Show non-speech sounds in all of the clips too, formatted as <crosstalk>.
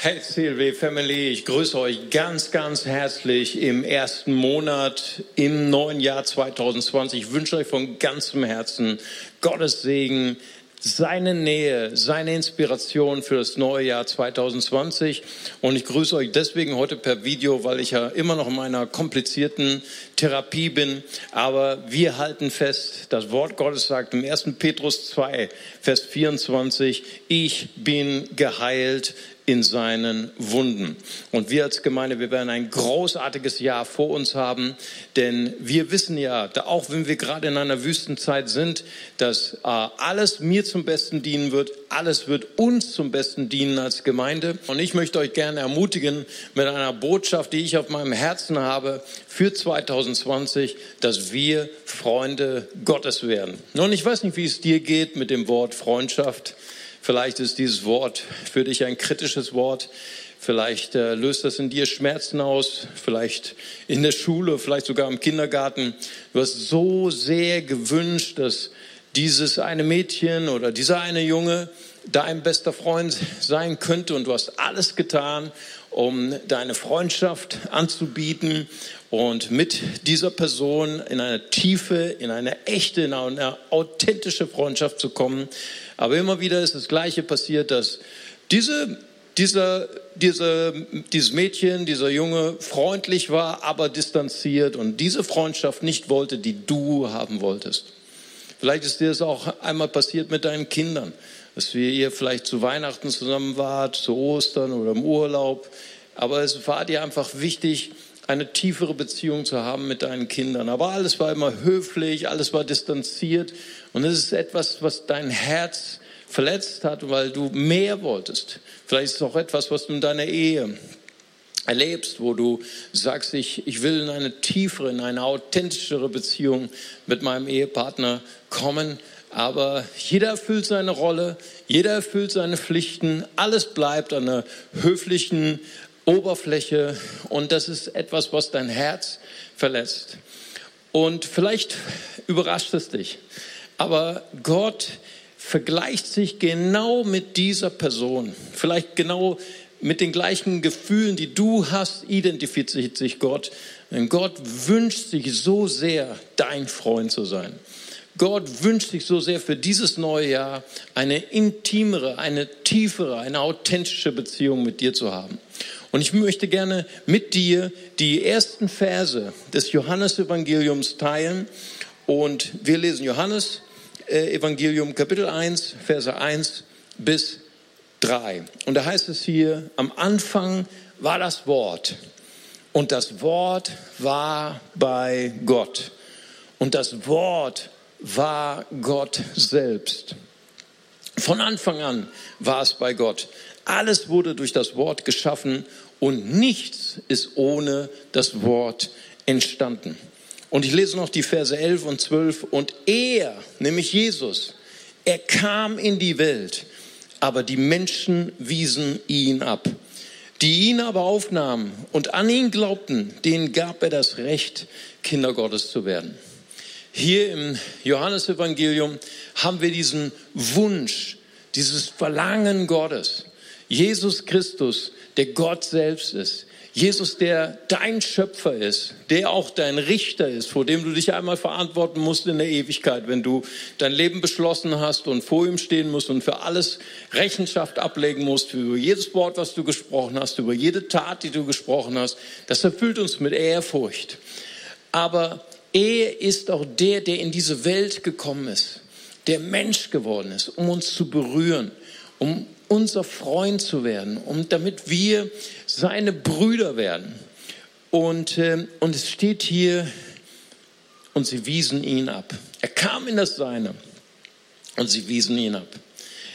Hey CLW Family, ich grüße euch ganz, ganz herzlich im ersten Monat im neuen Jahr 2020. Ich wünsche euch von ganzem Herzen Gottes Segen, seine Nähe, seine Inspiration für das neue Jahr 2020. Und ich grüße euch deswegen heute per Video, weil ich ja immer noch in meiner komplizierten Therapie bin. Aber wir halten fest, das Wort Gottes sagt im 1. Petrus 2, Vers 24, ich bin geheilt in seinen Wunden. Und wir als Gemeinde, wir werden ein großartiges Jahr vor uns haben, denn wir wissen ja, auch wenn wir gerade in einer Wüstenzeit sind, dass äh, alles mir zum Besten dienen wird, alles wird uns zum Besten dienen als Gemeinde. Und ich möchte euch gerne ermutigen mit einer Botschaft, die ich auf meinem Herzen habe für 2020, dass wir Freunde Gottes werden. Nun, ich weiß nicht, wie es dir geht mit dem Wort Freundschaft. Vielleicht ist dieses Wort für dich ein kritisches Wort. Vielleicht äh, löst das in dir Schmerzen aus, vielleicht in der Schule, vielleicht sogar im Kindergarten. Du hast so sehr gewünscht, dass dieses eine Mädchen oder dieser eine Junge dein bester Freund sein könnte und du hast alles getan, um deine Freundschaft anzubieten und mit dieser Person in eine tiefe, in eine echte, in eine authentische Freundschaft zu kommen. Aber immer wieder ist das Gleiche passiert, dass diese, dieser, dieser, dieses Mädchen, dieser Junge freundlich war, aber distanziert und diese Freundschaft nicht wollte, die du haben wolltest. Vielleicht ist dir das auch einmal passiert mit deinen Kindern, dass ihr vielleicht zu Weihnachten zusammen wart, zu Ostern oder im Urlaub. Aber es war dir einfach wichtig, eine tiefere Beziehung zu haben mit deinen Kindern. Aber alles war immer höflich, alles war distanziert. Und es ist etwas, was dein Herz verletzt hat, weil du mehr wolltest. Vielleicht ist es auch etwas, was du in deiner Ehe erlebst, wo du sagst, ich, ich will in eine tiefere, in eine authentischere Beziehung mit meinem Ehepartner kommen. Aber jeder erfüllt seine Rolle, jeder erfüllt seine Pflichten, alles bleibt an einer höflichen Oberfläche und das ist etwas, was dein Herz verletzt. Und vielleicht überrascht es dich, aber Gott vergleicht sich genau mit dieser Person, vielleicht genau mit den gleichen Gefühlen, die du hast, identifiziert sich Gott. Denn Gott wünscht sich so sehr, dein Freund zu sein. Gott wünscht sich so sehr für dieses neue Jahr eine intimere, eine tiefere, eine authentische Beziehung mit dir zu haben. Und ich möchte gerne mit dir die ersten Verse des Johannesevangeliums teilen. Und wir lesen Johannes äh, Evangelium Kapitel 1, Verse 1 bis 3. Und da heißt es hier, am Anfang war das Wort. Und das Wort war bei Gott. Und das Wort war Gott selbst. Von Anfang an war es bei Gott. Alles wurde durch das Wort geschaffen und nichts ist ohne das Wort entstanden. Und ich lese noch die Verse 11 und 12. Und er, nämlich Jesus, er kam in die Welt, aber die Menschen wiesen ihn ab. Die ihn aber aufnahmen und an ihn glaubten, denen gab er das Recht, Kinder Gottes zu werden. Hier im Johannesevangelium haben wir diesen Wunsch, dieses Verlangen Gottes. Jesus Christus, der Gott selbst ist. Jesus, der dein Schöpfer ist, der auch dein Richter ist, vor dem du dich einmal verantworten musst in der Ewigkeit, wenn du dein Leben beschlossen hast und vor ihm stehen musst und für alles Rechenschaft ablegen musst, über jedes Wort, was du gesprochen hast, über jede Tat, die du gesprochen hast. Das erfüllt uns mit Ehrfurcht. Aber er ist auch der, der in diese Welt gekommen ist, der Mensch geworden ist, um uns zu berühren, um unser Freund zu werden, um damit wir seine Brüder werden. Und, äh, und es steht hier, und sie wiesen ihn ab. Er kam in das Seine und sie wiesen ihn ab.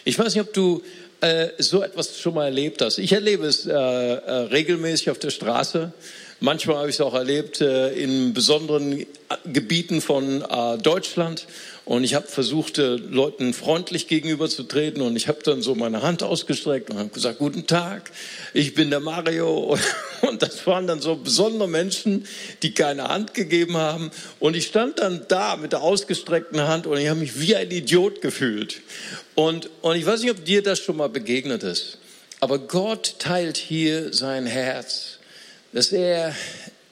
Ich weiß nicht, ob du äh, so etwas schon mal erlebt hast. Ich erlebe es äh, äh regelmäßig auf der Straße. Manchmal habe ich es auch erlebt äh, in besonderen Gebieten von äh, Deutschland. Und ich habe versucht, äh, Leuten freundlich gegenüberzutreten und ich habe dann so meine Hand ausgestreckt und habe gesagt, guten Tag, ich bin der Mario. <laughs> Und das waren dann so besondere Menschen, die keine Hand gegeben haben. Und ich stand dann da mit der ausgestreckten Hand und ich habe mich wie ein Idiot gefühlt. Und, und ich weiß nicht, ob dir das schon mal begegnet ist. Aber Gott teilt hier sein Herz, dass er,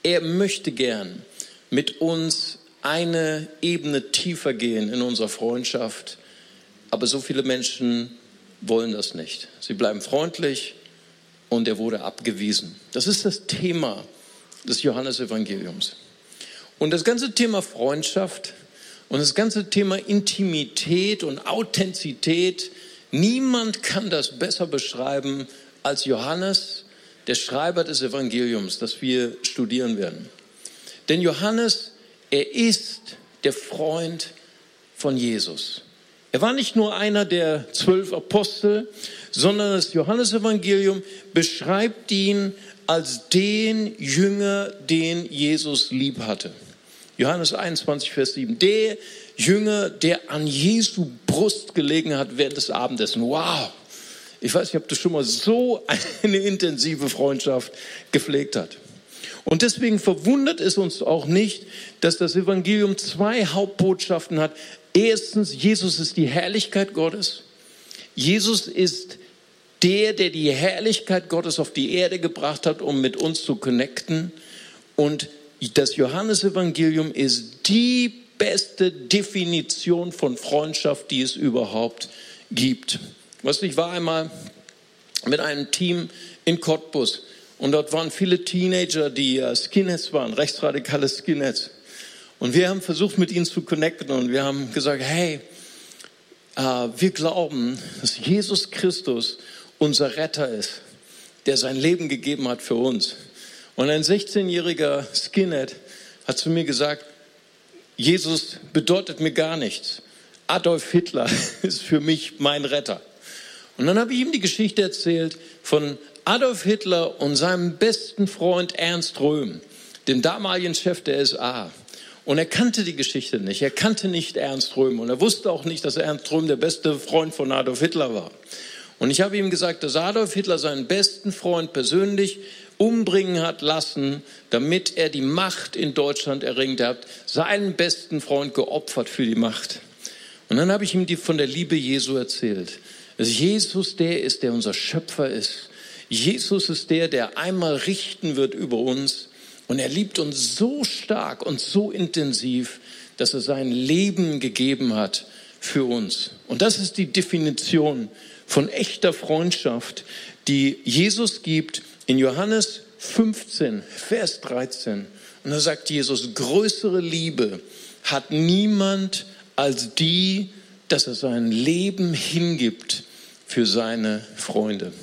er möchte gern mit uns eine Ebene tiefer gehen in unserer Freundschaft. Aber so viele Menschen wollen das nicht. Sie bleiben freundlich und er wurde abgewiesen. Das ist das Thema des Johannesevangeliums. Und das ganze Thema Freundschaft und das ganze Thema Intimität und Authentizität, niemand kann das besser beschreiben als Johannes, der Schreiber des Evangeliums, das wir studieren werden. Denn Johannes, er ist der Freund von Jesus. Er war nicht nur einer der zwölf Apostel, sondern das Johannesevangelium beschreibt ihn als den Jünger, den Jesus lieb hatte. Johannes 21, Vers 7. Der Jünger, der an Jesu Brust gelegen hat während des Abendessens. Wow! Ich weiß nicht, ob das schon mal so eine intensive Freundschaft gepflegt hat. Und deswegen verwundert es uns auch nicht, dass das Evangelium zwei Hauptbotschaften hat. Erstens, Jesus ist die Herrlichkeit Gottes. Jesus ist der, der die Herrlichkeit Gottes auf die Erde gebracht hat, um mit uns zu connecten. Und das Johannesevangelium ist die beste Definition von Freundschaft, die es überhaupt gibt. Was ich war einmal mit einem Team in Cottbus und dort waren viele Teenager, die Skinheads waren, rechtsradikale Skinheads. Und wir haben versucht, mit ihnen zu connecten und wir haben gesagt, hey, äh, wir glauben, dass Jesus Christus unser Retter ist, der sein Leben gegeben hat für uns. Und ein 16-jähriger Skinhead hat zu mir gesagt, Jesus bedeutet mir gar nichts. Adolf Hitler <laughs> ist für mich mein Retter. Und dann habe ich ihm die Geschichte erzählt von Adolf Hitler und seinem besten Freund Ernst Röhm, dem damaligen Chef der SA. Und er kannte die Geschichte nicht. Er kannte nicht Ernst Röhm. Und er wusste auch nicht, dass Ernst Röhm der beste Freund von Adolf Hitler war. Und ich habe ihm gesagt, dass Adolf Hitler seinen besten Freund persönlich umbringen hat lassen, damit er die Macht in Deutschland erringt. Er hat seinen besten Freund geopfert für die Macht. Und dann habe ich ihm die von der Liebe Jesu erzählt. Dass Jesus der ist, der unser Schöpfer ist. Jesus ist der, der einmal richten wird über uns und er liebt uns so stark und so intensiv, dass er sein Leben gegeben hat für uns. Und das ist die Definition von echter Freundschaft, die Jesus gibt in Johannes 15, Vers 13. Und da sagt Jesus, größere Liebe hat niemand als die, dass er sein Leben hingibt für seine Freunde.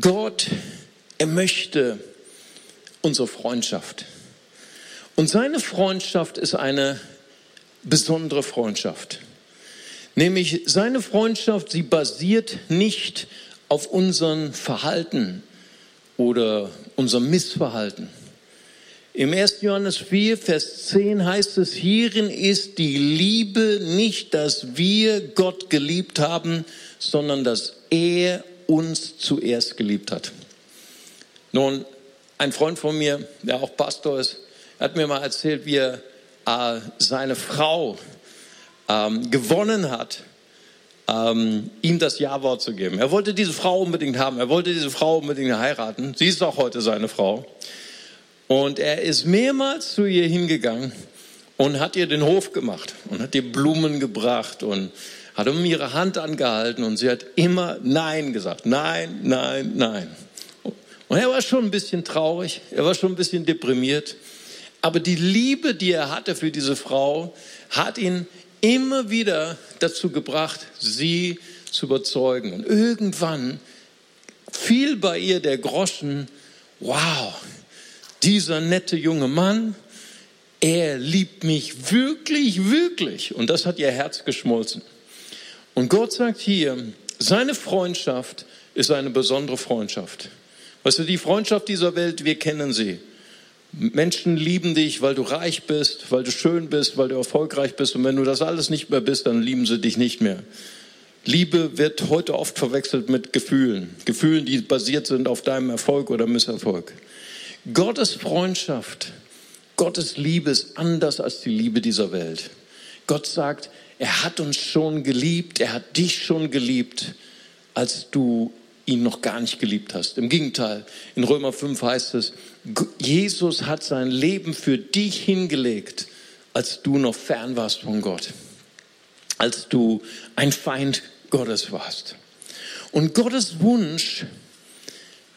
Gott, er möchte unsere Freundschaft. Und seine Freundschaft ist eine besondere Freundschaft. Nämlich seine Freundschaft, sie basiert nicht auf unserem Verhalten oder unserem Missverhalten. Im 1. Johannes 4, Vers 10 heißt es, hierin ist die Liebe nicht, dass wir Gott geliebt haben, sondern dass er uns zuerst geliebt hat. Nun, ein Freund von mir, der auch Pastor ist, hat mir mal erzählt, wie er äh, seine Frau ähm, gewonnen hat, ähm, ihm das Ja-Wort zu geben. Er wollte diese Frau unbedingt haben. Er wollte diese Frau unbedingt heiraten. Sie ist auch heute seine Frau. Und er ist mehrmals zu ihr hingegangen und hat ihr den Hof gemacht und hat ihr Blumen gebracht und hat um ihre Hand angehalten und sie hat immer Nein gesagt. Nein, nein, nein. Und er war schon ein bisschen traurig, er war schon ein bisschen deprimiert. Aber die Liebe, die er hatte für diese Frau, hat ihn immer wieder dazu gebracht, sie zu überzeugen. Und irgendwann fiel bei ihr der Groschen, wow, dieser nette junge Mann, er liebt mich wirklich, wirklich. Und das hat ihr Herz geschmolzen. Und Gott sagt hier, seine Freundschaft ist eine besondere Freundschaft. Weißt du, die Freundschaft dieser Welt, wir kennen sie. Menschen lieben dich, weil du reich bist, weil du schön bist, weil du erfolgreich bist. Und wenn du das alles nicht mehr bist, dann lieben sie dich nicht mehr. Liebe wird heute oft verwechselt mit Gefühlen. Gefühlen, die basiert sind auf deinem Erfolg oder Misserfolg. Gottes Freundschaft, Gottes Liebe ist anders als die Liebe dieser Welt. Gott sagt, er hat uns schon geliebt, er hat dich schon geliebt, als du ihn noch gar nicht geliebt hast. Im Gegenteil, in Römer 5 heißt es, Jesus hat sein Leben für dich hingelegt, als du noch fern warst von Gott, als du ein Feind Gottes warst. Und Gottes Wunsch,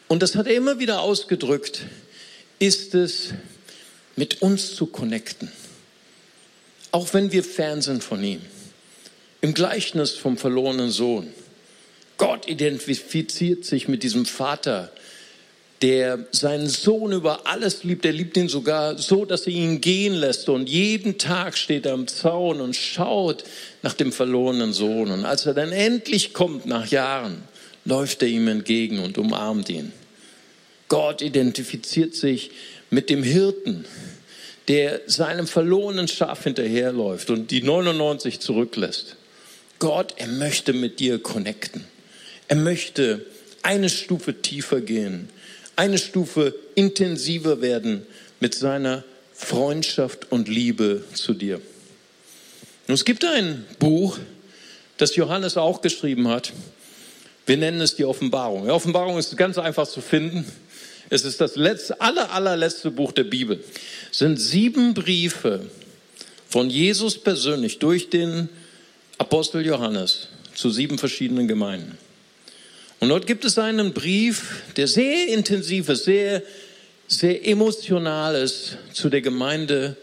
und das hat er immer wieder ausgedrückt, ist es, mit uns zu connecten. Auch wenn wir fern sind von ihm. Im Gleichnis vom verlorenen Sohn. Gott identifiziert sich mit diesem Vater, der seinen Sohn über alles liebt. Er liebt ihn sogar so, dass er ihn gehen lässt. Und jeden Tag steht er am Zaun und schaut nach dem verlorenen Sohn. Und als er dann endlich kommt nach Jahren, läuft er ihm entgegen und umarmt ihn. Gott identifiziert sich mit dem Hirten, der seinem verlorenen Schaf hinterherläuft und die 99 zurücklässt. Gott, er möchte mit dir connecten. Er möchte eine Stufe tiefer gehen, eine Stufe intensiver werden mit seiner Freundschaft und Liebe zu dir. Und es gibt ein Buch, das Johannes auch geschrieben hat. Wir nennen es die Offenbarung. Die Offenbarung ist ganz einfach zu finden. Es ist das letzte, aller, allerletzte Buch der Bibel. Es sind sieben Briefe von Jesus persönlich durch den Apostel Johannes zu sieben verschiedenen Gemeinden. Und dort gibt es einen Brief, der sehr intensiv ist, sehr, sehr emotional ist zu der Gemeinde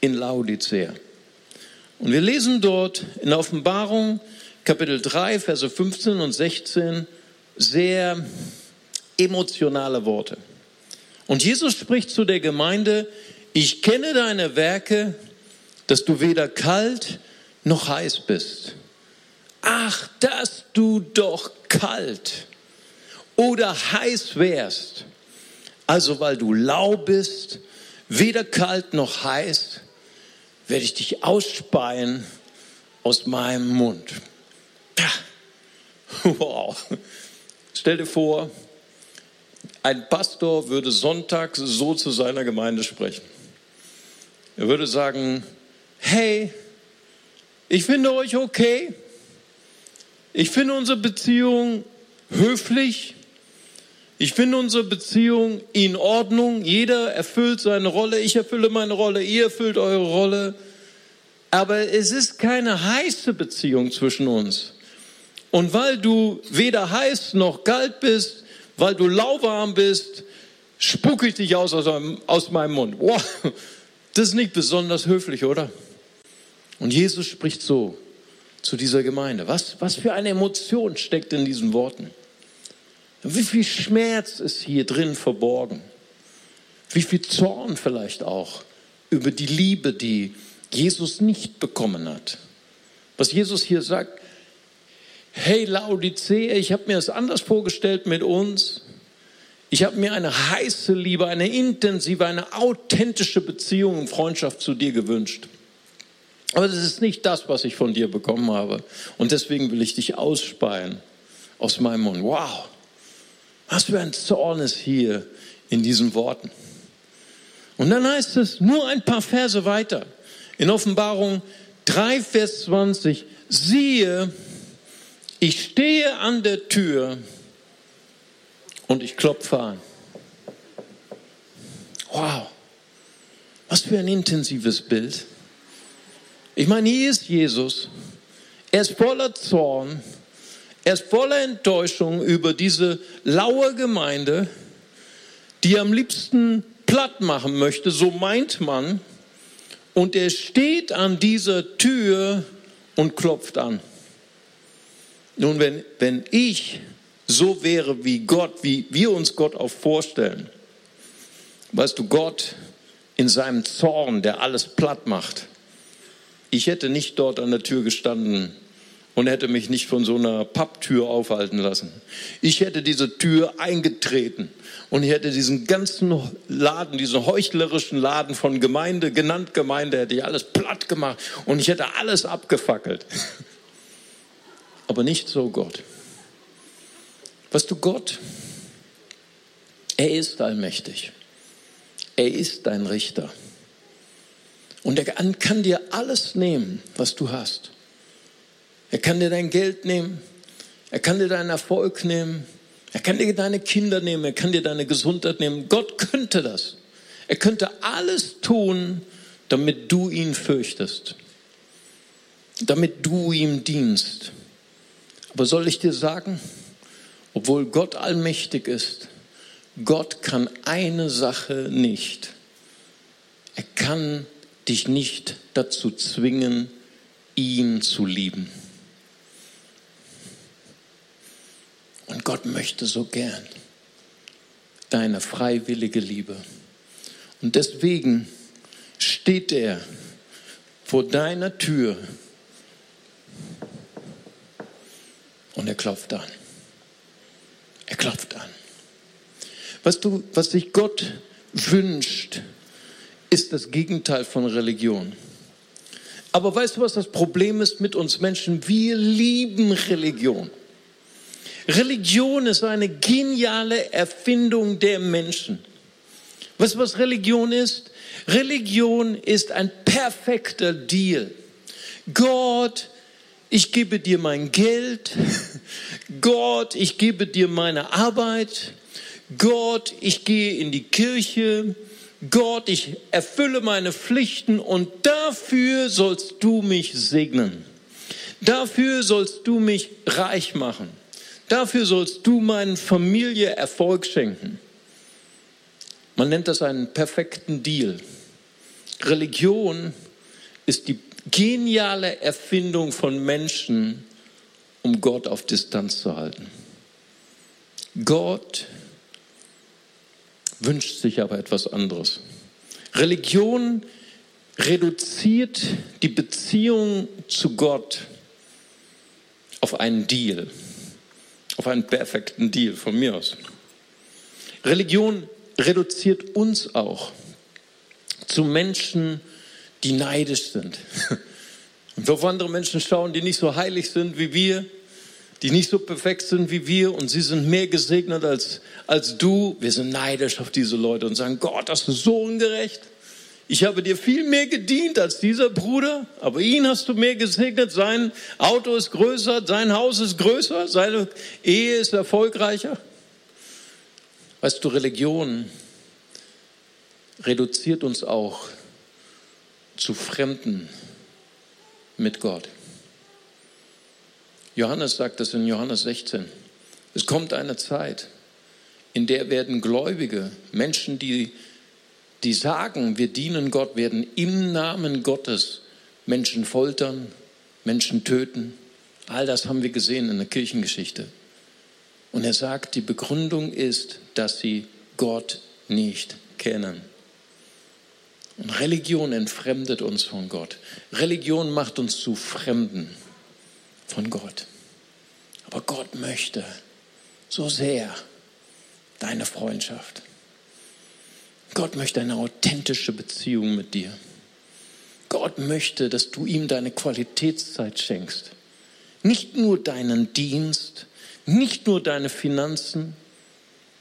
in Laodicea. Und wir lesen dort in Offenbarung Kapitel 3, Verse 15 und 16 sehr emotionale Worte. Und Jesus spricht zu der Gemeinde, ich kenne deine Werke, dass du weder kalt noch heiß bist. Ach, dass du doch kalt oder heiß wärst. Also weil du lau bist, weder kalt noch heiß, werde ich dich ausspeien aus meinem Mund. <laughs> Wow. Stell dir vor, ein Pastor würde sonntags so zu seiner Gemeinde sprechen. Er würde sagen, hey, ich finde euch okay. Ich finde unsere Beziehung höflich. Ich finde unsere Beziehung in Ordnung. Jeder erfüllt seine Rolle. Ich erfülle meine Rolle. Ihr erfüllt eure Rolle. Aber es ist keine heiße Beziehung zwischen uns. Und weil du weder heiß noch kalt bist, weil du lauwarm bist, spucke ich dich aus aus meinem Mund. Wow, das ist nicht besonders höflich, oder? Und Jesus spricht so zu dieser Gemeinde. Was, was für eine Emotion steckt in diesen Worten? Wie viel Schmerz ist hier drin verborgen? Wie viel Zorn vielleicht auch über die Liebe, die Jesus nicht bekommen hat? Was Jesus hier sagt, hey Laodicea, ich habe mir das anders vorgestellt mit uns. Ich habe mir eine heiße Liebe, eine intensive, eine authentische Beziehung und Freundschaft zu dir gewünscht. Aber das ist nicht das, was ich von dir bekommen habe. Und deswegen will ich dich ausspeien aus meinem Mund. Wow, was für ein Zorn ist hier in diesen Worten. Und dann heißt es nur ein paar Verse weiter. In Offenbarung 3, Vers 20. Siehe, ich stehe an der Tür und ich klopfe an. Wow, was für ein intensives Bild. Ich meine, hier ist Jesus. Er ist voller Zorn. Er ist voller Enttäuschung über diese laue Gemeinde, die am liebsten platt machen möchte, so meint man. Und er steht an dieser Tür und klopft an. Nun, wenn, wenn ich so wäre wie Gott, wie wir uns Gott auch vorstellen, weißt du, Gott in seinem Zorn, der alles platt macht, ich hätte nicht dort an der Tür gestanden und hätte mich nicht von so einer Papptür aufhalten lassen. Ich hätte diese Tür eingetreten und ich hätte diesen ganzen Laden, diesen heuchlerischen Laden von Gemeinde, genannt Gemeinde, hätte ich alles platt gemacht und ich hätte alles abgefackelt. <laughs> Aber nicht so Gott. Weißt du, Gott, er ist allmächtig. Er ist dein Richter. Und er kann dir alles nehmen, was du hast. Er kann dir dein Geld nehmen. Er kann dir deinen Erfolg nehmen. Er kann dir deine Kinder nehmen, er kann dir deine Gesundheit nehmen. Gott könnte das. Er könnte alles tun, damit du ihn fürchtest, damit du ihm dienst. Aber soll ich dir sagen, obwohl Gott allmächtig ist, Gott kann eine Sache nicht. Er kann dich nicht dazu zwingen, ihn zu lieben. Und Gott möchte so gern deine freiwillige Liebe. Und deswegen steht er vor deiner Tür und er klopft an. Er klopft an. Was, du, was sich Gott wünscht, ist das Gegenteil von Religion. Aber weißt du, was das Problem ist mit uns Menschen? Wir lieben Religion. Religion ist eine geniale Erfindung der Menschen. Weißt du, was Religion ist? Religion ist ein perfekter Deal. Gott, ich gebe dir mein Geld. Gott, ich gebe dir meine Arbeit. Gott, ich gehe in die Kirche. Gott, ich erfülle meine Pflichten und dafür sollst du mich segnen. Dafür sollst du mich reich machen. Dafür sollst du meinen Familie Erfolg schenken. Man nennt das einen perfekten Deal. Religion ist die geniale Erfindung von Menschen, um Gott auf Distanz zu halten. Gott wünscht sich aber etwas anderes. Religion reduziert die Beziehung zu Gott auf einen Deal auf einen perfekten Deal von mir aus. Religion reduziert uns auch zu Menschen, die neidisch sind. <laughs> Und auf andere Menschen schauen, die nicht so heilig sind wie wir, die nicht so perfekt sind wie wir und sie sind mehr gesegnet als, als du. Wir sind neidisch auf diese Leute und sagen, Gott, das ist so ungerecht. Ich habe dir viel mehr gedient als dieser Bruder, aber ihn hast du mehr gesegnet. Sein Auto ist größer, sein Haus ist größer, seine Ehe ist erfolgreicher. Weißt du, Religion reduziert uns auch zu Fremden mit Gott. Johannes sagt das in Johannes 16. Es kommt eine Zeit, in der werden Gläubige, Menschen, die die sagen, wir dienen Gott, werden im Namen Gottes Menschen foltern, Menschen töten. All das haben wir gesehen in der Kirchengeschichte. Und er sagt, die Begründung ist, dass sie Gott nicht kennen. Und Religion entfremdet uns von Gott. Religion macht uns zu Fremden von Gott. Aber Gott möchte so sehr deine Freundschaft. Gott möchte eine authentische Beziehung mit dir. Gott möchte, dass du ihm deine Qualitätszeit schenkst. Nicht nur deinen Dienst, nicht nur deine Finanzen.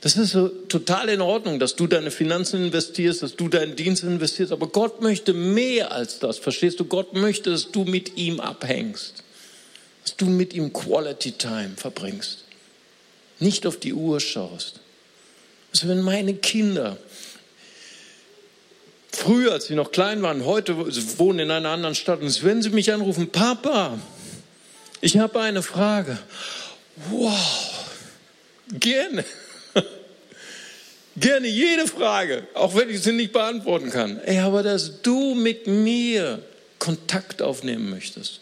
Das ist so total in Ordnung, dass du deine Finanzen investierst, dass du deinen Dienst investierst. Aber Gott möchte mehr als das. Verstehst du? Gott möchte, dass du mit ihm abhängst. Dass du mit ihm Quality Time verbringst. Nicht auf die Uhr schaust. Also wenn meine Kinder früher, als sie noch klein waren, heute wohnen in einer anderen Stadt. Und wenn sie mich anrufen, Papa, ich habe eine Frage. Wow, gerne. Gerne jede Frage, auch wenn ich sie nicht beantworten kann. Ey, aber dass du mit mir Kontakt aufnehmen möchtest.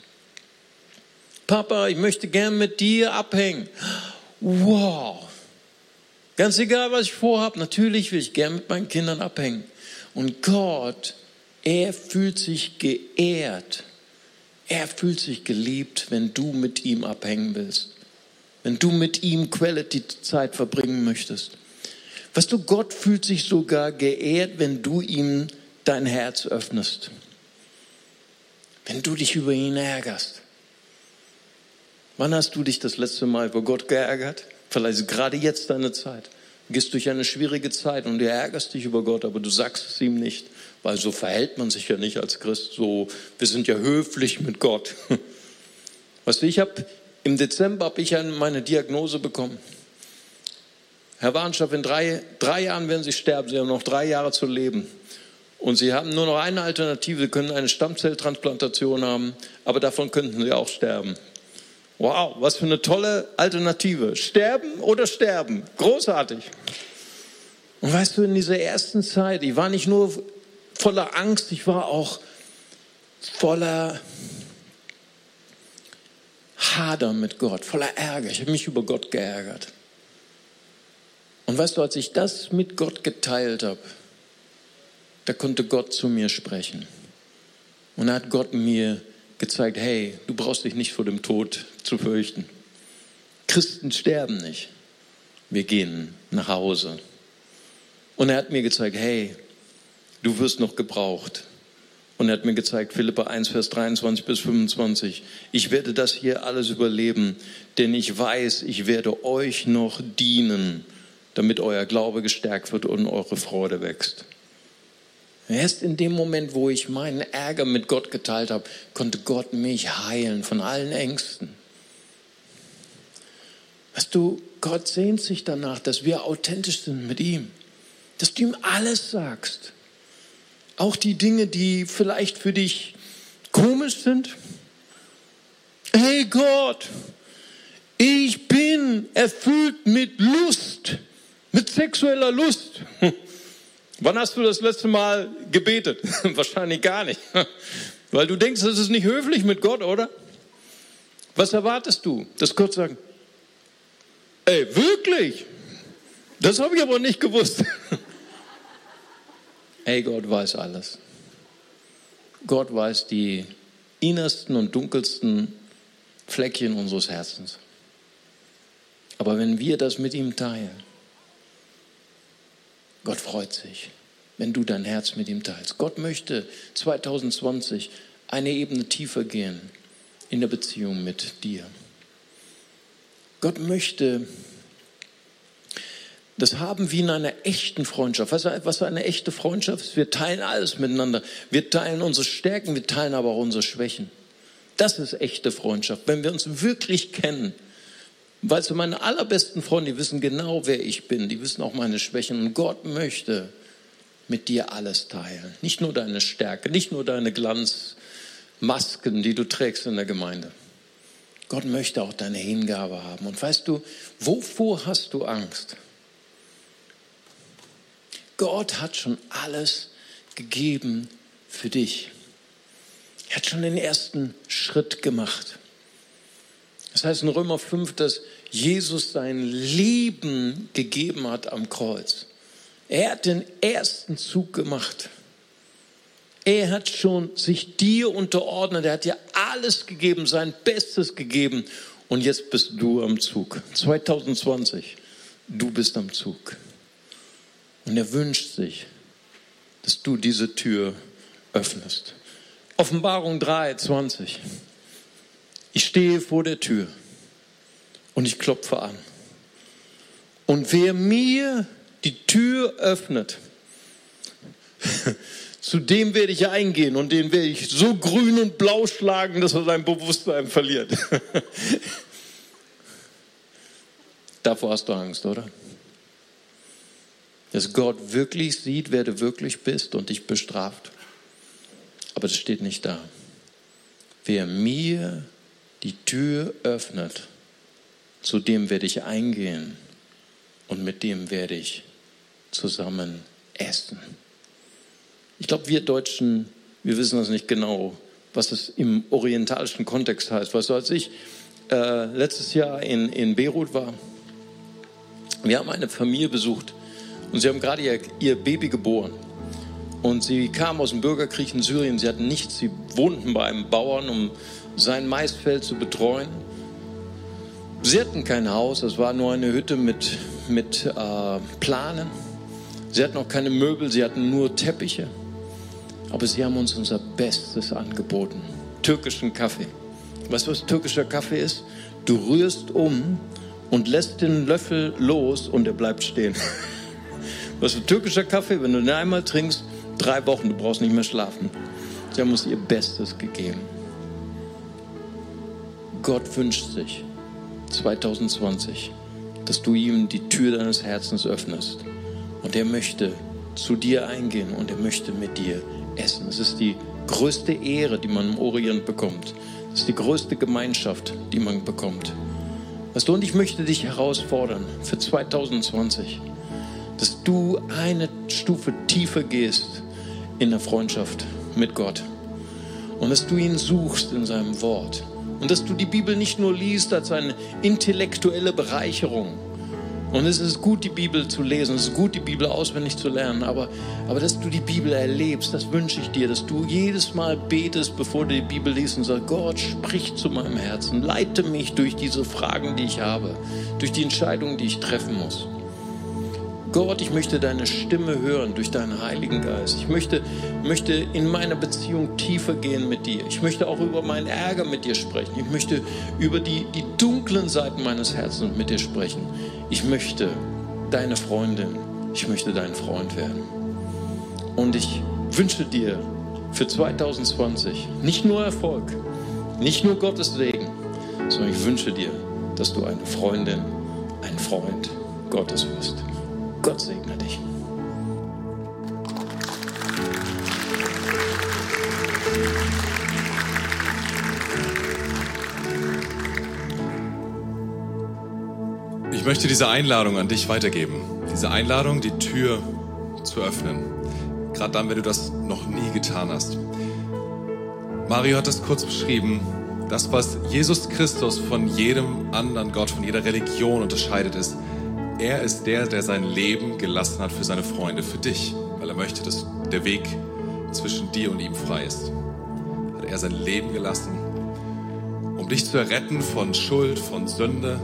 Papa, ich möchte gern mit dir abhängen. Wow. Ganz egal, was ich vorhabe, natürlich will ich gern mit meinen Kindern abhängen. Und Gott, er fühlt sich geehrt. Er fühlt sich geliebt, wenn du mit ihm abhängen willst. Wenn du mit ihm Quality-Zeit verbringen möchtest. Weißt du, Gott fühlt sich sogar geehrt, wenn du ihm dein Herz öffnest. Wenn du dich über ihn ärgerst. Wann hast du dich das letzte Mal über Gott geärgert? Vielleicht gerade jetzt deine Zeit. Du gehst durch eine schwierige Zeit und du ärgerst dich über Gott, aber du sagst es ihm nicht, weil so verhält man sich ja nicht als Christ. So, wir sind ja höflich mit Gott. <laughs> Weißt du, ich habe im Dezember habe ich meine Diagnose bekommen. Herr Warnschaff, in drei, drei Jahren werden Sie sterben. Sie haben noch drei Jahre zu leben. Und Sie haben nur noch eine Alternative. Sie können eine Stammzelltransplantation haben, aber davon könnten Sie auch sterben. Wow, was für eine tolle Alternative. Sterben oder sterben. Großartig. Und weißt du, in dieser ersten Zeit, ich war nicht nur voller Angst, ich war auch voller Hader mit Gott, voller Ärger. Ich habe mich über Gott geärgert. Und weißt du, als ich das mit Gott geteilt habe, da konnte Gott zu mir sprechen. Und da hat Gott mir gezeigt, hey, du brauchst dich nicht vor dem Tod zu fürchten. Christen sterben nicht. Wir gehen nach Hause. Und er hat mir gezeigt, hey, du wirst noch gebraucht. Und er hat mir gezeigt, Philippa 1, Vers 23 bis 25, ich werde das hier alles überleben, denn ich weiß, ich werde euch noch dienen, damit euer Glaube gestärkt wird und eure Freude wächst. Erst in dem Moment, wo ich meinen Ärger mit Gott geteilt habe, konnte Gott mich heilen von allen Ängsten. Weißt du, Gott sehnt sich danach, dass wir authentisch sind mit ihm, dass du ihm alles sagst. Auch die Dinge, die vielleicht für dich komisch sind. Hey Gott, ich bin erfüllt mit Lust, mit sexueller Lust. <laughs> Wann hast du das letzte Mal gebetet? <laughs> Wahrscheinlich gar nicht. <laughs> Weil du denkst, das ist nicht höflich mit Gott, oder? Was erwartest du? Dass Gott sagt, ey, wirklich? Das habe ich aber nicht gewusst. Ey, Gott weiß alles. Gott weiß die innersten und dunkelsten Fleckchen unseres Herzens. Aber wenn wir das mit ihm teilen, Gott freut sich, wenn du dein Herz mit ihm teilst. Gott möchte 2020 eine Ebene tiefer gehen in der Beziehung mit dir. Gott möchte das haben wie in einer echten Freundschaft. Was, was eine echte Freundschaft ist? Wir teilen alles miteinander. Wir teilen unsere Stärken, wir teilen aber auch unsere Schwächen. Das ist echte Freundschaft. Wenn wir uns wirklich kennen, Weißt du, meine allerbesten Freunde, die wissen genau, wer ich bin. Die wissen auch meine Schwächen. Und Gott möchte mit dir alles teilen. Nicht nur deine Stärke, nicht nur deine Glanzmasken, die du trägst in der Gemeinde. Gott möchte auch deine Hingabe haben. Und weißt du, wovor hast du Angst? Gott hat schon alles gegeben für dich. Er hat schon den ersten Schritt gemacht. Das heißt in Römer 5, dass Jesus sein Leben gegeben hat am Kreuz. Er hat den ersten Zug gemacht. Er hat schon sich dir unterordnet. Er hat dir alles gegeben, sein Bestes gegeben. Und jetzt bist du am Zug. 2020, du bist am Zug. Und er wünscht sich, dass du diese Tür öffnest. Offenbarung 3, 20. Ich stehe vor der Tür und ich klopfe an. Und wer mir die Tür öffnet, <laughs> zu dem werde ich eingehen und den werde ich so grün und blau schlagen, dass er sein Bewusstsein verliert. <laughs> Davor hast du Angst, oder? Dass Gott wirklich sieht, wer du wirklich bist und dich bestraft. Aber das steht nicht da. Wer mir die Tür öffnet, zu dem werde ich eingehen und mit dem werde ich zusammen essen. Ich glaube, wir Deutschen, wir wissen das nicht genau, was es im orientalischen Kontext heißt. Weißt du, als ich äh, letztes Jahr in, in Beirut war, wir haben eine Familie besucht und sie haben gerade ihr, ihr Baby geboren. Und sie kamen aus dem Bürgerkrieg in Syrien, sie hatten nichts, sie wohnten bei einem Bauern, um sein Maisfeld zu betreuen. Sie hatten kein Haus, es war nur eine Hütte mit, mit äh, Planen. Sie hatten auch keine Möbel, sie hatten nur Teppiche. Aber sie haben uns unser Bestes angeboten. Türkischen Kaffee. Weißt du, was türkischer Kaffee ist? Du rührst um und lässt den Löffel los und er bleibt stehen. <laughs> Was ist türkischer Kaffee? Wenn du den einmal trinkst, drei Wochen, du brauchst nicht mehr schlafen. Sie haben uns ihr Bestes gegeben. Gott wünscht sich 2020, dass du ihm die Tür deines Herzens öffnest. Und er möchte zu dir eingehen und er möchte mit dir essen. Es ist die größte Ehre, die man im Orient bekommt. Es ist die größte Gemeinschaft, die man bekommt. Weißt du, und ich möchte dich herausfordern für 2020, dass du eine Stufe tiefer gehst in der Freundschaft mit Gott und dass du ihn suchst in seinem Wort und dass du die Bibel nicht nur liest als eine intellektuelle Bereicherung, und es ist gut, die Bibel zu lesen, es ist gut, die Bibel auswendig zu lernen, aber, aber dass du die Bibel erlebst, das wünsche ich dir, dass du jedes Mal betest, bevor du die Bibel liest und sagst, Gott, sprich zu meinem Herzen, leite mich durch diese Fragen, die ich habe, durch die Entscheidungen, die ich treffen muss. Gott, ich möchte deine Stimme hören durch deinen Heiligen Geist. Ich möchte, möchte in meiner Beziehung tiefer gehen mit dir. Ich möchte auch über meinen Ärger mit dir sprechen. Ich möchte über die, die dunklen Seiten meines Herzens mit dir sprechen. Ich möchte deine Freundin, ich möchte dein Freund werden. Und ich wünsche dir für 2020 nicht nur Erfolg, nicht nur Gottes Segen, sondern ich wünsche dir, dass du eine Freundin, ein Freund Gottes wirst. Gott segne dich. Ich möchte diese Einladung an dich weitergeben. Diese Einladung, die Tür zu öffnen. Gerade dann, wenn du das noch nie getan hast. Mario hat das kurz beschrieben. Das, was Jesus Christus von jedem anderen Gott, von jeder Religion unterscheidet, ist, er ist der, der sein Leben gelassen hat für seine Freunde, für dich, weil er möchte, dass der Weg zwischen dir und ihm frei ist. Hat er sein Leben gelassen, um dich zu erretten von Schuld, von Sünde,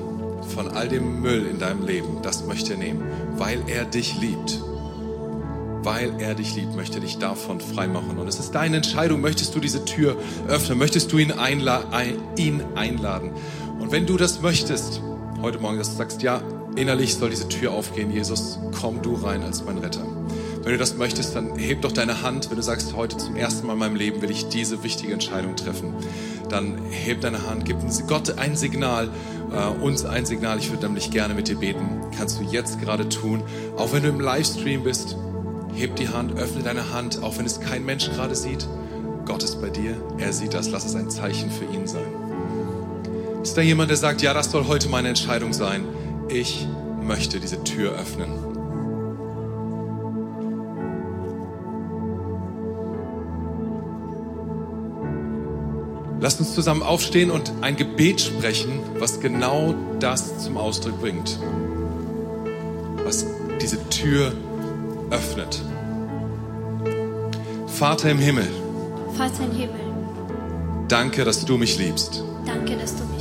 von all dem Müll in deinem Leben. Das möchte er nehmen, weil er dich liebt. Weil er dich liebt, möchte er dich davon freimachen. Und es ist deine Entscheidung, möchtest du diese Tür öffnen, möchtest du ihn, einla ihn einladen. Und wenn du das möchtest, heute Morgen, dass du sagst, ja, Innerlich soll diese Tür aufgehen, Jesus, komm du rein als mein Retter. Wenn du das möchtest, dann heb doch deine Hand. Wenn du sagst, heute zum ersten Mal in meinem Leben will ich diese wichtige Entscheidung treffen, dann heb deine Hand, gib Gott ein Signal, äh, uns ein Signal. Ich würde nämlich gerne mit dir beten. Kannst du jetzt gerade tun. Auch wenn du im Livestream bist, heb die Hand, öffne deine Hand, auch wenn es kein Mensch gerade sieht. Gott ist bei dir, er sieht das, lass es ein Zeichen für ihn sein. Ist da jemand, der sagt, ja, das soll heute meine Entscheidung sein? Ich möchte diese Tür öffnen. Lasst uns zusammen aufstehen und ein Gebet sprechen, was genau das zum Ausdruck bringt. Was diese Tür öffnet. Vater im Himmel. Vater im Himmel. Danke, dass du mich liebst. Danke, dass du mich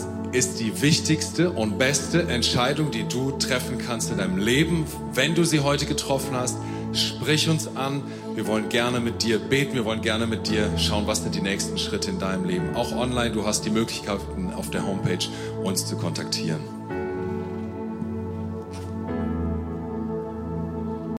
ist die wichtigste und beste Entscheidung, die du treffen kannst in deinem Leben. Wenn du sie heute getroffen hast, sprich uns an. Wir wollen gerne mit dir beten. Wir wollen gerne mit dir schauen, was sind die nächsten Schritte in deinem Leben. Auch online, du hast die Möglichkeiten auf der Homepage, uns zu kontaktieren.